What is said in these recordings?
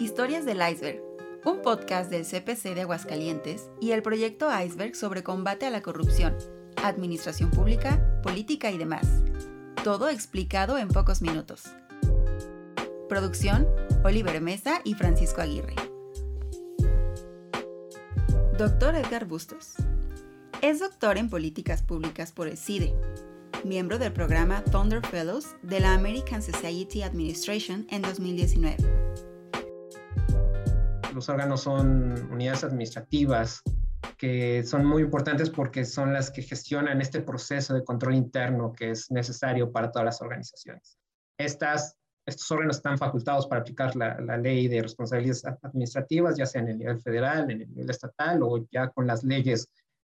Historias del Iceberg, un podcast del CPC de Aguascalientes y el proyecto Iceberg sobre combate a la corrupción, administración pública, política y demás. Todo explicado en pocos minutos. Producción, Oliver Mesa y Francisco Aguirre. Doctor Edgar Bustos. Es doctor en políticas públicas por el CIDE, miembro del programa Thunder Fellows de la American Society Administration en 2019. Los órganos son unidades administrativas que son muy importantes porque son las que gestionan este proceso de control interno que es necesario para todas las organizaciones. Estos órganos están facultados para aplicar la, ley de responsabilidades administrativas, ya sea en el nivel federal, en el nivel estatal o ya con las leyes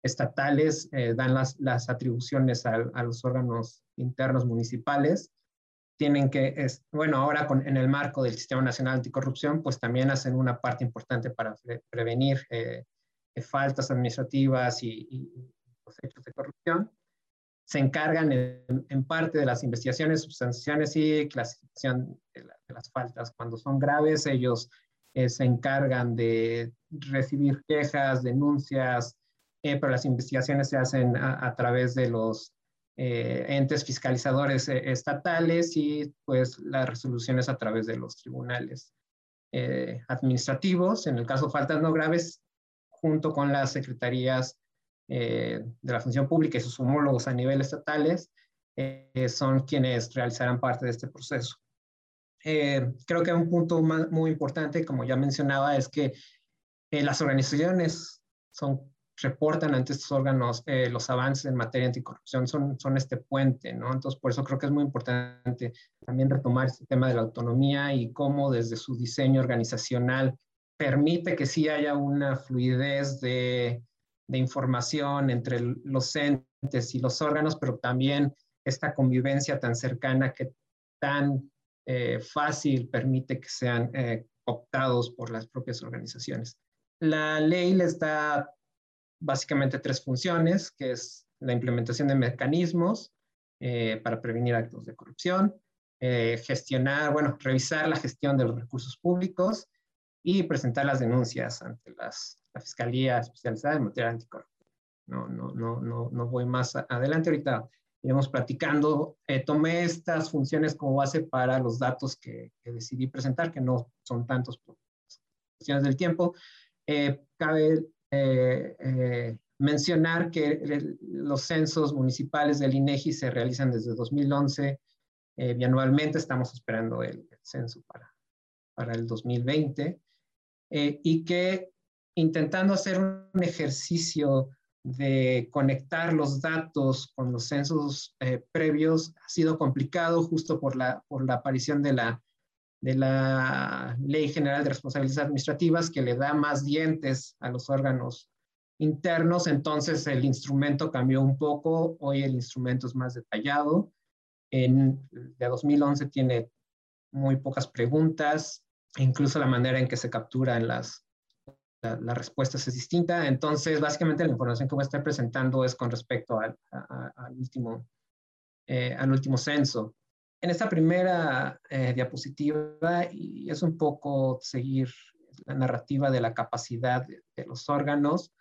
estatales eh, dan las, atribuciones a, los órganos internos municipales. Tienen que, es, bueno, ahora con, en el marco del Sistema Nacional Anticorrupción, pues también hacen una parte importante para pre prevenir eh, faltas administrativas y, y, los hechos de corrupción. Se encargan en, en parte de las investigaciones, sustanciaciones y clasificación de, la, de las faltas. Cuando son graves, ellos eh, se encargan de recibir quejas, denuncias, eh, pero las investigaciones se hacen a, a través de los eh, entes fiscalizadores eh, estatales y pues las resoluciones a través de los tribunales eh, administrativos. En el caso de faltas no graves, junto con las secretarías de la función pública y sus homólogos a nivel estatales, son quienes realizarán parte de este proceso. creo que un punto muy importante, como ya mencionaba, es que las organizaciones son reportan ante estos órganos eh, los avances en materia anticorrupción, son, son este puente, ¿no? Entonces, por eso creo que es muy importante también retomar este tema de la autonomía y cómo desde su diseño organizacional permite que sí haya una fluidez de, de información entre los entes y los órganos, pero también esta convivencia tan cercana que tan eh, fácil permite que sean eh, optados por las propias organizaciones. La ley les da básicamente tres funciones, que es la implementación de mecanismos eh, para prevenir actos de corrupción, eh, gestionar, bueno, revisar la gestión de los recursos públicos y presentar las denuncias ante las, la Fiscalía Especializada en materia anticorrupción. No, no, no, no, no voy más adelante ahorita. Iremos platicando. Eh, tomé estas funciones como base para los datos que, que, decidí presentar, que no son tantos por cuestiones del tiempo. Eh, cabe eh, eh, mencionar que los censos municipales del INEGI se realizan desde 2011 eh, bianualmente, estamos esperando el, el, censo para, para el 2020, eh, y que intentando hacer un ejercicio de conectar los datos con los censos previos ha sido complicado justo por la, por la aparición de la de la Ley General de Responsabilidades Administrativas que le da más dientes a los órganos internos, entonces el instrumento cambió un poco, hoy el instrumento es más detallado, en, de 2011 tiene muy pocas preguntas, incluso la manera en que se capturan las, la, las respuestas es distinta, entonces básicamente la información que voy a estar presentando es con respecto al, al último, eh, al último censo en esta primera eh, diapositiva, y es un poco seguir la narrativa de la capacidad de, de los órganos,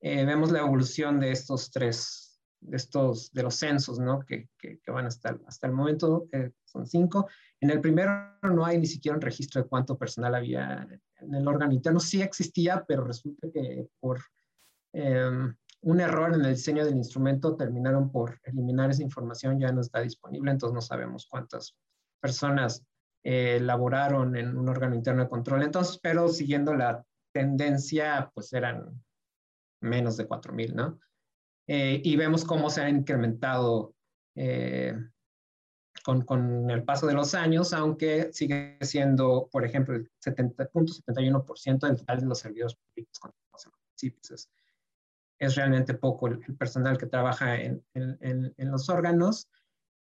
eh, vemos la evolución de estos tres, de estos, de los censos, ¿no? Que, que, que van hasta, hasta el momento, eh, son cinco. En el primero no hay ni siquiera un registro de cuánto personal había en el órgano interno. Sí existía, pero resulta que por eh, un error en el diseño del instrumento, terminaron por eliminar esa información, ya no está disponible, entonces no sabemos cuántas personas eh, laboraron en un órgano interno de control. Entonces, pero siguiendo la tendencia, pues eran menos de 4.000, ¿no? Eh, y vemos cómo se ha incrementado eh, con, con, el paso de los años, aunque sigue siendo, por ejemplo, el 70.71% del total de los servidores públicos con los municipios es realmente poco el, personal que trabaja en, en, los órganos.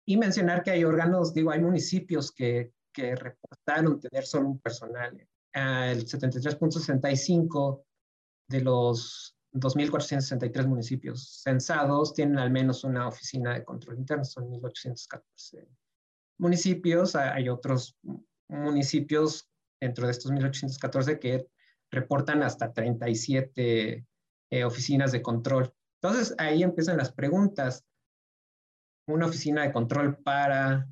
Y mencionar que hay órganos, digo, hay municipios que, que reportaron tener solo un personal. Uh, el 73.65 de los 2.463 municipios censados tienen al menos una oficina de control interno, son 1.814 municipios. Hay otros municipios dentro de estos 1814 que reportan hasta 37 eh, oficinas de control. Entonces ahí empiezan las preguntas. Una oficina de control para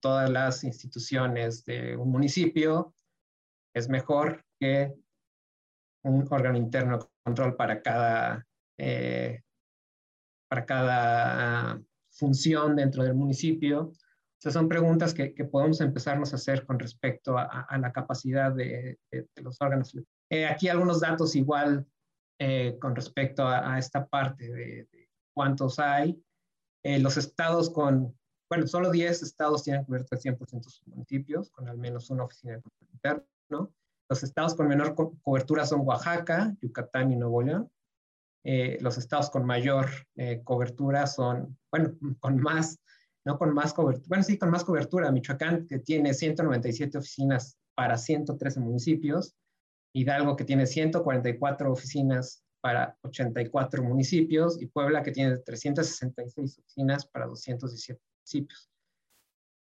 todas las instituciones de un municipio es mejor que un órgano interno de control para cada, eh, para cada función dentro del municipio. Esas son preguntas que, podemos empezarnos a hacer con respecto a, la capacidad de, los órganos. Eh, aquí algunos datos igual eh, con respecto a, esta parte de, cuántos hay. los estados con bueno, solo 10 estados tienen cubierto el 100% de sus municipios, con al menos una oficina de control interno. Los estados con menor cobertura son Oaxaca, Yucatán y Nuevo León. Eh, los estados con mayor eh, cobertura son, bueno, con más, no con más cobertura, bueno, sí, con más cobertura. Michoacán, que tiene 197 oficinas para 113 municipios. Hidalgo, que tiene 144 oficinas para 84 municipios. Y Puebla, que tiene 366 oficinas para 217 municipios.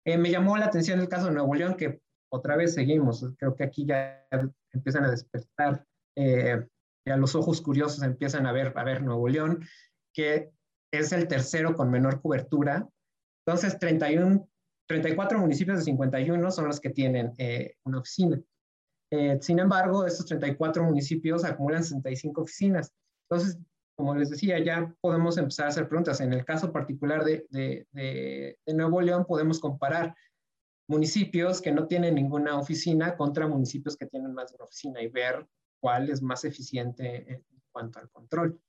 Eh, me llamó la atención el caso de Nuevo León, que otra vez seguimos. Creo que aquí ya empiezan a despertar, eh, ya los ojos curiosos empiezan a ver, a ver Nuevo León, que es el tercero con menor cobertura. Entonces, 31, 34 municipios de 51 son los que tienen eh, una oficina. Eh, sin embargo, estos 34 municipios acumulan 65 oficinas. Entonces, como les decía, ya podemos empezar a hacer preguntas. En el caso particular de, de, Nuevo León, podemos comparar municipios que no tienen ninguna oficina contra municipios que tienen más de una oficina y ver cuál es más eficiente en cuanto al control.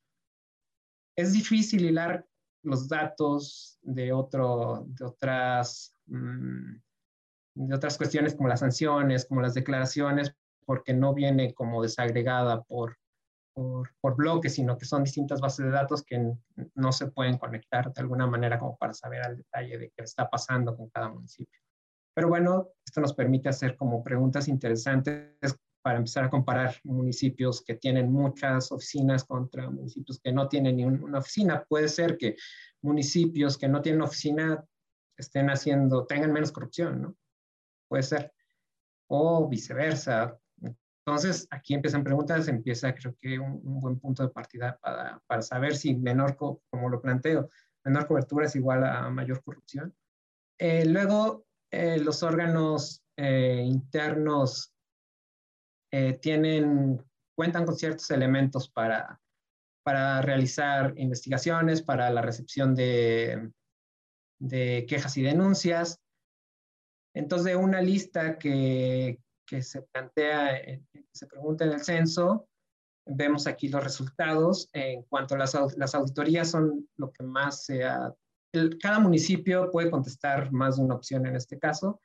Es difícil hilar los datos de, otro, de, otras, mm, de otras cuestiones como las sanciones, como las declaraciones, porque no viene como desagregada por, por, bloques, sino que son distintas bases de datos que no se pueden conectar de alguna manera como para saber al detalle de qué está pasando con cada municipio. Pero bueno, esto nos permite hacer como preguntas interesantes para empezar a comparar municipios que tienen muchas oficinas contra municipios que no tienen ni una oficina. Puede ser que municipios que no tienen oficina estén haciendo, tengan menos corrupción, ¿no? Puede ser. O viceversa, entonces, aquí empiezan preguntas, empieza creo que un, buen punto de partida para, para, saber si menor, como lo planteo, menor cobertura es igual a mayor corrupción. Eh, luego, eh, los órganos eh, internos tienen, cuentan con ciertos elementos para, para realizar investigaciones, para la recepción de, de quejas y denuncias. Entonces, una lista que, que se plantea, se pregunta en el censo, vemos aquí los resultados. En cuanto a las, las auditorías son lo que más se ha... cada municipio puede contestar más de una opción en este caso.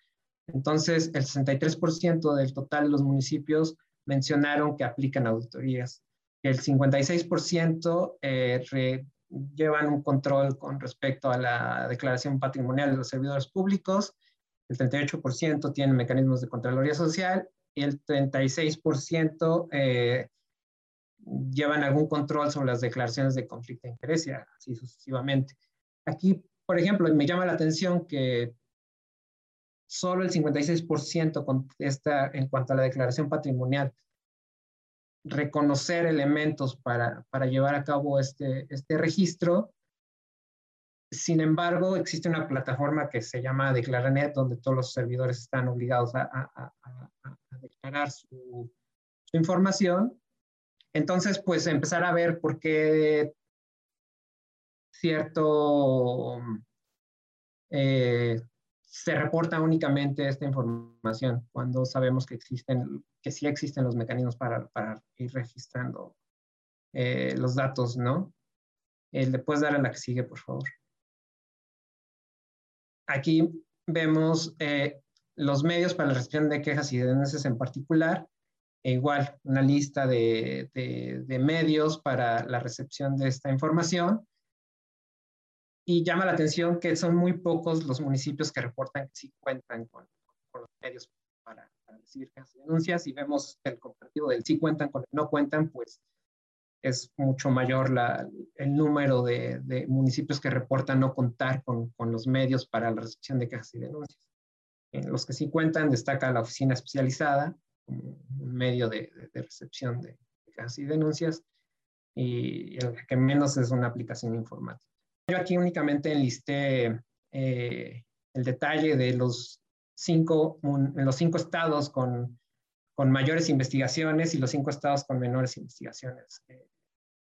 Entonces, el 63% del total de los municipios mencionaron que aplican auditorías. El 56% eh, llevan un control con respecto a la declaración patrimonial de los servidores públicos el 38% tiene mecanismos de Contraloría Social y el 36% eh, llevan algún control sobre las declaraciones de conflicto de interés y así sucesivamente. Aquí, por ejemplo, me llama la atención que solo el 56% contesta en cuanto a la declaración patrimonial reconocer elementos para, para llevar a cabo este, este registro sin embargo, existe una plataforma que se llama Declaranet, donde todos los servidores están obligados a, declarar su, información. Entonces, pues empezar a ver por qué cierto eh, se reporta únicamente esta información cuando sabemos que existen, que sí existen los mecanismos para, ir registrando eh, los datos, ¿no? ¿Le puedes dar a la que sigue, por favor? Aquí vemos eh, los medios para la recepción de quejas y denuncias en particular, e igual una lista de, medios para la recepción de esta información. Y llama la atención que son muy pocos los municipios que reportan que sí cuentan con, los medios para, recibir quejas y denuncias. Y vemos el comparativo del sí cuentan con el no cuentan, pues es mucho mayor el número de, municipios que reportan no contar con, los medios para la recepción de quejas y denuncias. En los que sí cuentan destaca la oficina especializada, un medio de, recepción de quejas y denuncias, y el que menos es una aplicación informática. Yo aquí únicamente enlisté eh, el detalle de los cinco, los cinco estados con, con, mayores investigaciones y los cinco estados con menores investigaciones eh,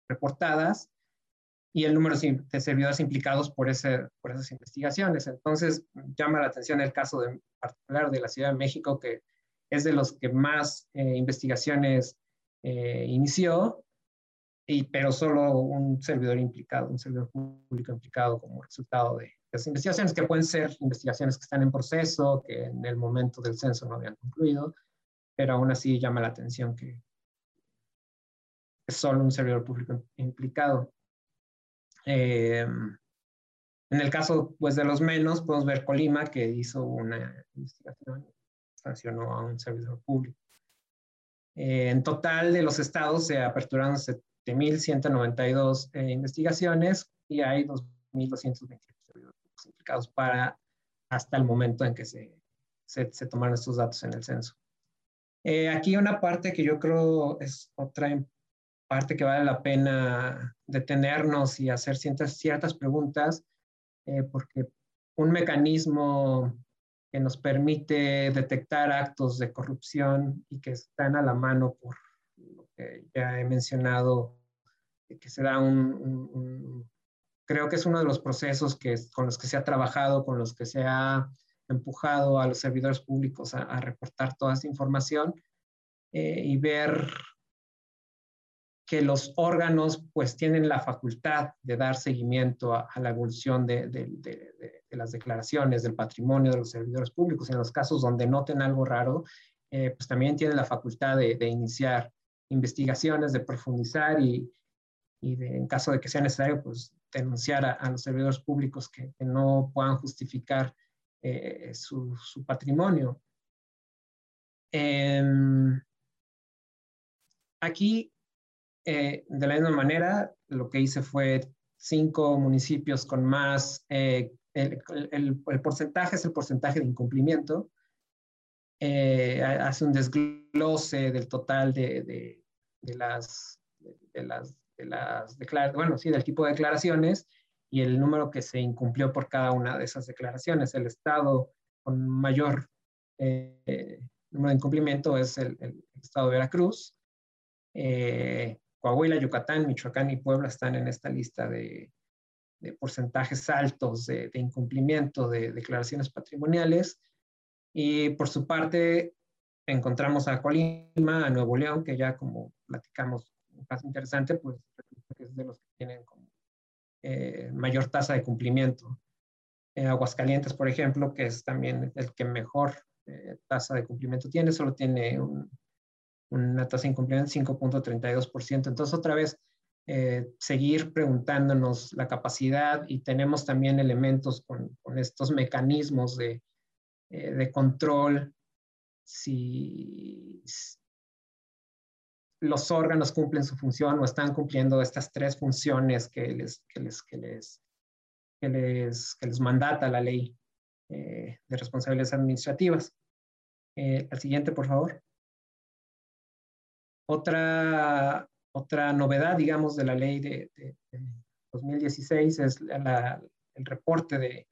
reportadas y el número de servidores implicados por, ese, por esas investigaciones. Entonces, llama la atención el caso de, particular de la Ciudad de México, que es de los que más eh, investigaciones eh, inició, y, pero solo un servidor implicado, un servidor público implicado como resultado de las investigaciones, que pueden ser investigaciones que están en proceso, que en el momento del censo no habían concluido, pero aún así llama la atención que es solo un servidor público implicado. Eh, en el caso pues, de los menos, podemos ver Colima, que hizo una investigación, sancionó a un servidor público. Eh, en total de los estados se aperturaron 7.192 eh, investigaciones y hay 2.228 servidores implicados para hasta el momento en que se, se, se tomaron estos datos en el censo. aquí una parte que yo creo es otra parte que vale la pena detenernos y hacer ciertas, ciertas preguntas, eh, porque un mecanismo que nos permite detectar actos de corrupción y que están a la mano por lo que ya he mencionado, que se da un, creo que es uno de los procesos que, con los que se ha trabajado, con los que se ha empujado a los servidores públicos a, reportar toda esa información eh, y ver que los órganos pues tienen la facultad de dar seguimiento a, la evolución de, las declaraciones del patrimonio de los servidores públicos. En los casos donde noten algo raro, eh, pues también tienen la facultad de, iniciar investigaciones, de profundizar y, en caso de que sea necesario, pues denunciar a, los servidores públicos que, no puedan justificar eh, su, patrimonio. Em, aquí eh, de la misma manera, lo que hice fue cinco municipios con más, eh, el, porcentaje es el porcentaje de incumplimiento. Eh, hace un desglose del total de, las, de, las, de las bueno, sí, del tipo de declaraciones y el número que se incumplió por cada una de esas declaraciones. El estado con mayor número de incumplimiento es el, estado de Veracruz. Coahuila, Yucatán, Michoacán y Puebla están en esta lista de, porcentajes altos de, incumplimiento de declaraciones patrimoniales. Y por su parte, encontramos a Colima, a Nuevo León, que ya como platicamos, caso interesante, pues es de los que tienen eh, mayor tasa de cumplimiento. Aguascalientes, por ejemplo, que es también el que mejor eh, tasa de cumplimiento tiene, solo tiene un una tasa de incumplimiento de 5.32%. Entonces, otra vez, eh, seguir preguntándonos la capacidad y tenemos también elementos con, estos mecanismos de, eh, de control, si los órganos cumplen su función o están cumpliendo estas tres funciones que les, que les, que les, que les, que les mandata la ley eh, de responsabilidades administrativas. al siguiente, por favor. Otra, otra novedad, digamos, de la ley de, 2016 es el reporte de,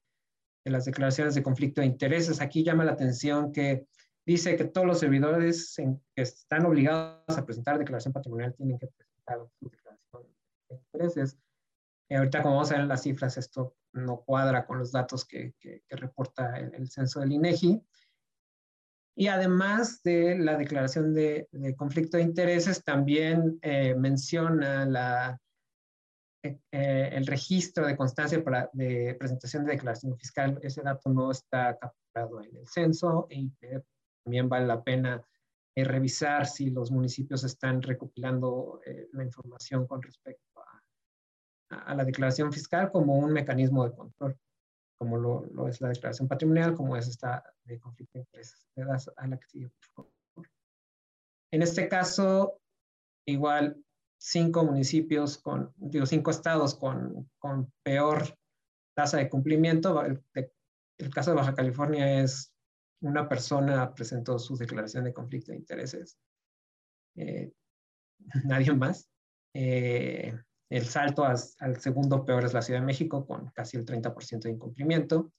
las declaraciones de conflicto de intereses. Aquí llama la atención que dice que todos los servidores que están obligados a presentar declaración patrimonial tienen que presentar su declaración de intereses. Ahorita, como vamos a ver en las cifras, esto no cuadra con los datos que, reporta el, el, censo del INEGI. Y además de la declaración de, conflicto de intereses, también eh, menciona eh, eh, el registro de constancia para, de presentación de declaración fiscal. Ese dato no está capturado en el censo y también vale la pena revisar si los municipios están recopilando la información con respecto a la declaración fiscal como un mecanismo de control como lo, es la declaración patrimonial, como es esta de conflicto de intereses. Das a la que sigue, por favor. En este caso, igual, cinco municipios con, digo, cinco estados con, con peor tasa de cumplimiento. El, el, caso de Baja California es una persona presentó su declaración de conflicto de intereses, nadie más. El salto al segundo peor es la Ciudad de México, con casi el 30% de incumplimiento.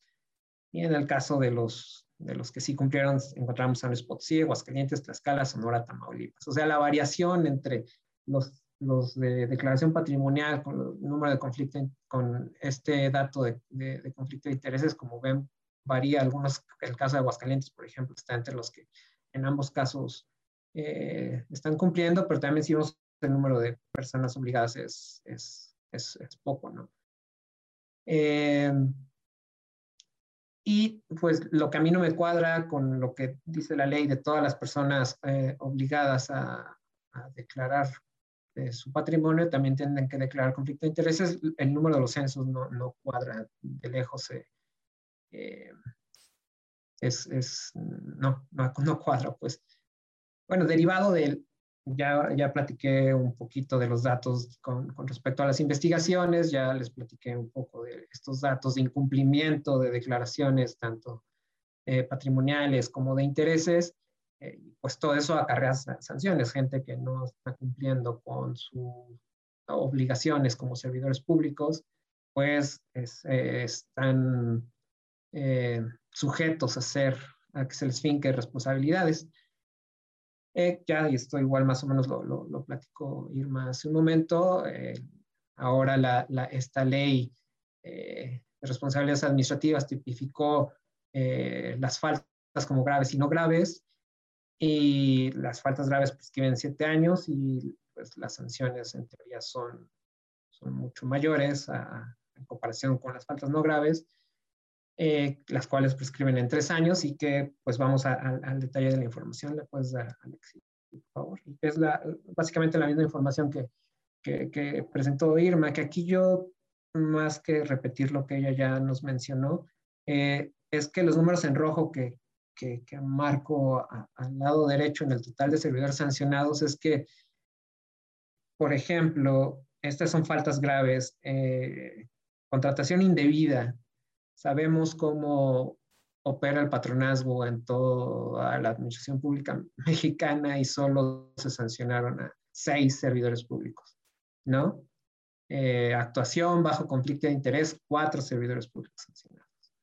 Y en el caso de los, de los que sí cumplieron, encontramos San Luis Potosí, Aguascalientes, Tlaxcala, Sonora, Tamaulipas. O sea, la variación entre los los de declaración patrimonial con el número de conflicto, con este dato de, de, conflicto de intereses, como ven, varía. Algunos, el caso de Aguascalientes, por ejemplo, está entre los que en ambos casos eh, están cumpliendo, pero también si vemos el número de personas obligadas es, es, es, poco, ¿no? Eh, y pues lo que a mí no me cuadra con lo que dice la ley de todas las personas eh, obligadas a, declarar su patrimonio, también tienen que declarar conflicto de intereses. El número de los censos no, no cuadra de lejos. Eh, eh, es, es, no, no, no, cuadra, pues. Bueno, derivado del, ya, ya platiqué un poquito de los datos con, con, respecto a las investigaciones, ya les platiqué un poco de estos datos de incumplimiento de declaraciones, tanto eh, patrimoniales como de intereses. Eh, pues todo eso acarrea sanciones, gente que no está cumpliendo con sus obligaciones como servidores públicos, pues eh, están eh, sujetos a ser, a que se les finque responsabilidades. Ya esto igual más o menos lo, lo, lo platicó Irma hace un momento. ahora la, la, esta ley de responsabilidades administrativas tipificó las faltas como graves y no graves y las faltas graves prescriben siete años y pues las sanciones en teoría son, son mucho mayores a, en comparación con las faltas no graves, eh, las cuales prescriben en tres años y que pues vamos al detalle de la información. ¿Le puedes dar, Alexis, por favor? Es la, básicamente la misma información que, que, que presentó Irma, que aquí yo, más que repetir lo que ella ya nos mencionó, eh, es que los números en rojo que, que, marco al lado derecho en el total de servidores sancionados es que, por ejemplo, estas son faltas graves, eh, contratación indebida. Sabemos cómo opera el patronazgo en toda la administración pública mexicana y solo se sancionaron a seis servidores públicos, ¿no? Eh, actuación bajo conflicto de interés, cuatro servidores públicos sancionados.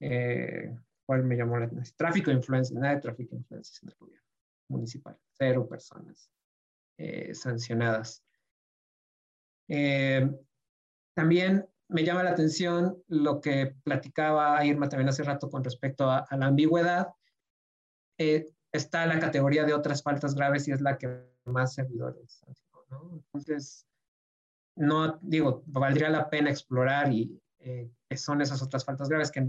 Eh, ¿Cuál me llamó la atención? Tráfico de influencia, nada de tráfico de influencia en el gobierno municipal. Cero personas eh, sancionadas. También me llama la atención lo que platicaba Irma también hace rato con respecto a, la ambigüedad. Eh, está la categoría de otras faltas graves y es la que más servidores. ¿no? Entonces, no digo, valdría la pena explorar y eh, que son esas otras faltas graves que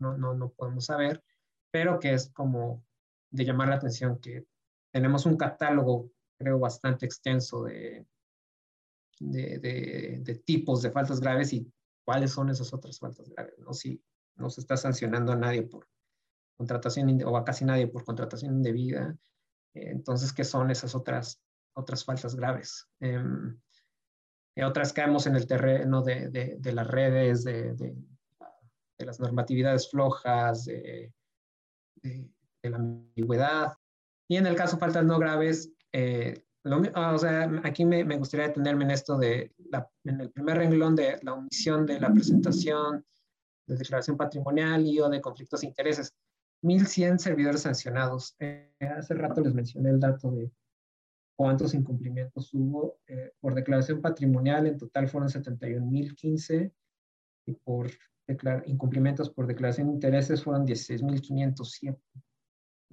no, no, no, podemos saber, pero que es como de llamar la atención que tenemos un catálogo, creo, bastante extenso de, de, de, tipos de faltas graves y cuáles son esas otras faltas graves, ¿no? Si no se está sancionando a nadie por contratación o a casi nadie por contratación indebida, eh, entonces, ¿qué son esas otras, otras faltas graves? Em, y otras caemos en el terreno de, de, las redes, de, de, las normatividades flojas, de, la ambigüedad. Y en el caso faltas no graves, eh, sea, aquí me, gustaría detenerme en esto de, en el primer renglón de la omisión de la presentación de declaración patrimonial y o de conflictos de intereses. 1.100 servidores sancionados. Eh, hace rato les mencioné el dato de cuántos incumplimientos hubo. Eh, por declaración patrimonial en total fueron 71.015 y por incumplimientos por declaración de intereses fueron 16.507.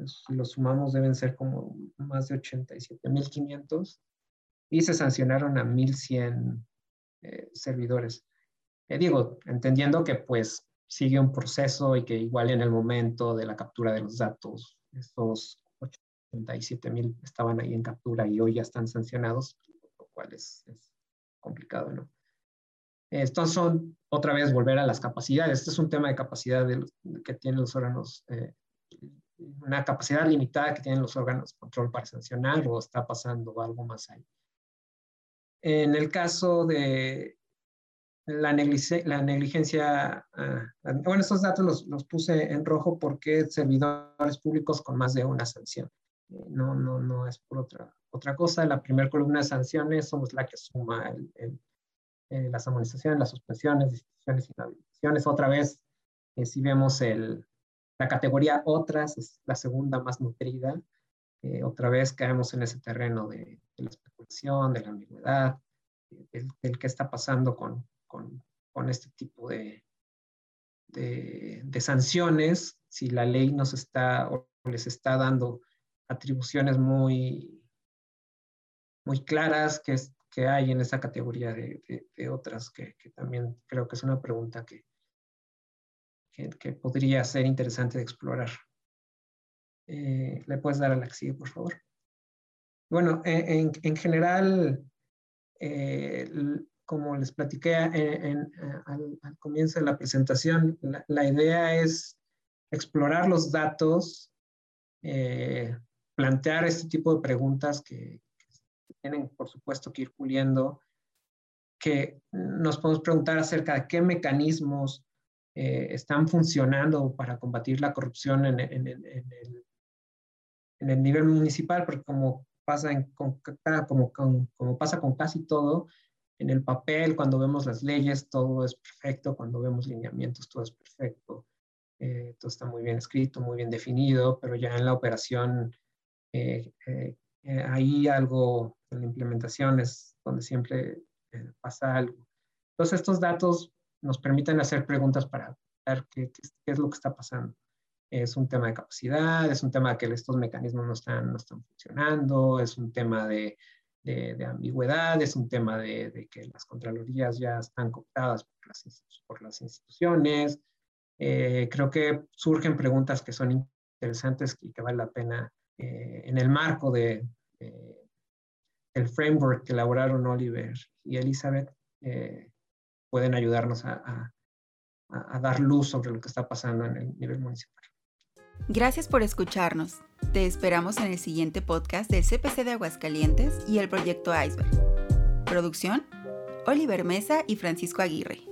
Si los sumamos deben ser como más de 87.500 y se sancionaron a 1.100 eh, servidores. Eh, digo, entendiendo que pues sigue un proceso y que igual en el momento de la captura de los datos, estos 37 mil estaban ahí en captura y hoy ya están sancionados, lo cual es, complicado, ¿no? Estos son, otra vez, volver a las capacidades. Este es un tema de capacidad que tienen los órganos, eh, una capacidad limitada que tienen los órganos de control para sancionar o está pasando algo más ahí. En el caso de, la, negligencia, ah, bueno, esos datos los, los, puse en rojo porque servidores públicos con más de una sanción. Eh, no, no, no es por otra, otra cosa. La primera columna de sanciones somos la que suma el, eh, las amonestaciones, las suspensiones, distinciones y inhabilitaciones. Otra vez, eh, si vemos el, la categoría otras, es la segunda más nutrida. otra vez caemos en ese terreno de, de la especulación, de la ambigüedad, del, del qué está pasando con, con, con este tipo de, de, de, sanciones, si la ley nos está o les está dando atribuciones muy, muy claras que, que hay en esa categoría de, de otras, que, que, también creo que es una pregunta que, que, podría ser interesante de explorar. Eh, ¿Le puedes dar a la que por favor? Bueno, en, en general, eh, como les platiqué en, al, comienzo de la presentación, la, idea es explorar los datos, eh, plantear este tipo de preguntas que, tienen, por supuesto, que ir puliendo, que nos podemos preguntar acerca de qué mecanismos eh, están funcionando para combatir la corrupción en, el, nivel municipal, porque como pasa, en, como, pasa con casi todo, en el papel, cuando vemos las leyes, todo es perfecto, cuando vemos lineamientos, todo es perfecto, eh, todo está muy bien escrito, muy bien definido, pero ya en la operación eh, eh, hay algo, en la implementación es donde siempre pasa algo. Entonces estos datos nos permiten hacer preguntas para ver qué, qué, es lo que está pasando. Es un tema de capacidad, es un tema de que estos mecanismos no están, no están funcionando, es un tema de de, ambigüedad, es un tema de, que las contralorías ya están cooptadas por las, por las instituciones. Eh, creo que surgen preguntas que son interesantes y que vale la pena eh, en el marco de, el framework que elaboraron Oliver y Elizabeth, eh, pueden ayudarnos a, dar luz sobre lo que está pasando en el nivel municipal. Gracias por escucharnos. Te esperamos en el siguiente podcast del CPC de Aguascalientes y el proyecto Iceberg. Producción, Oliver Mesa y Francisco Aguirre.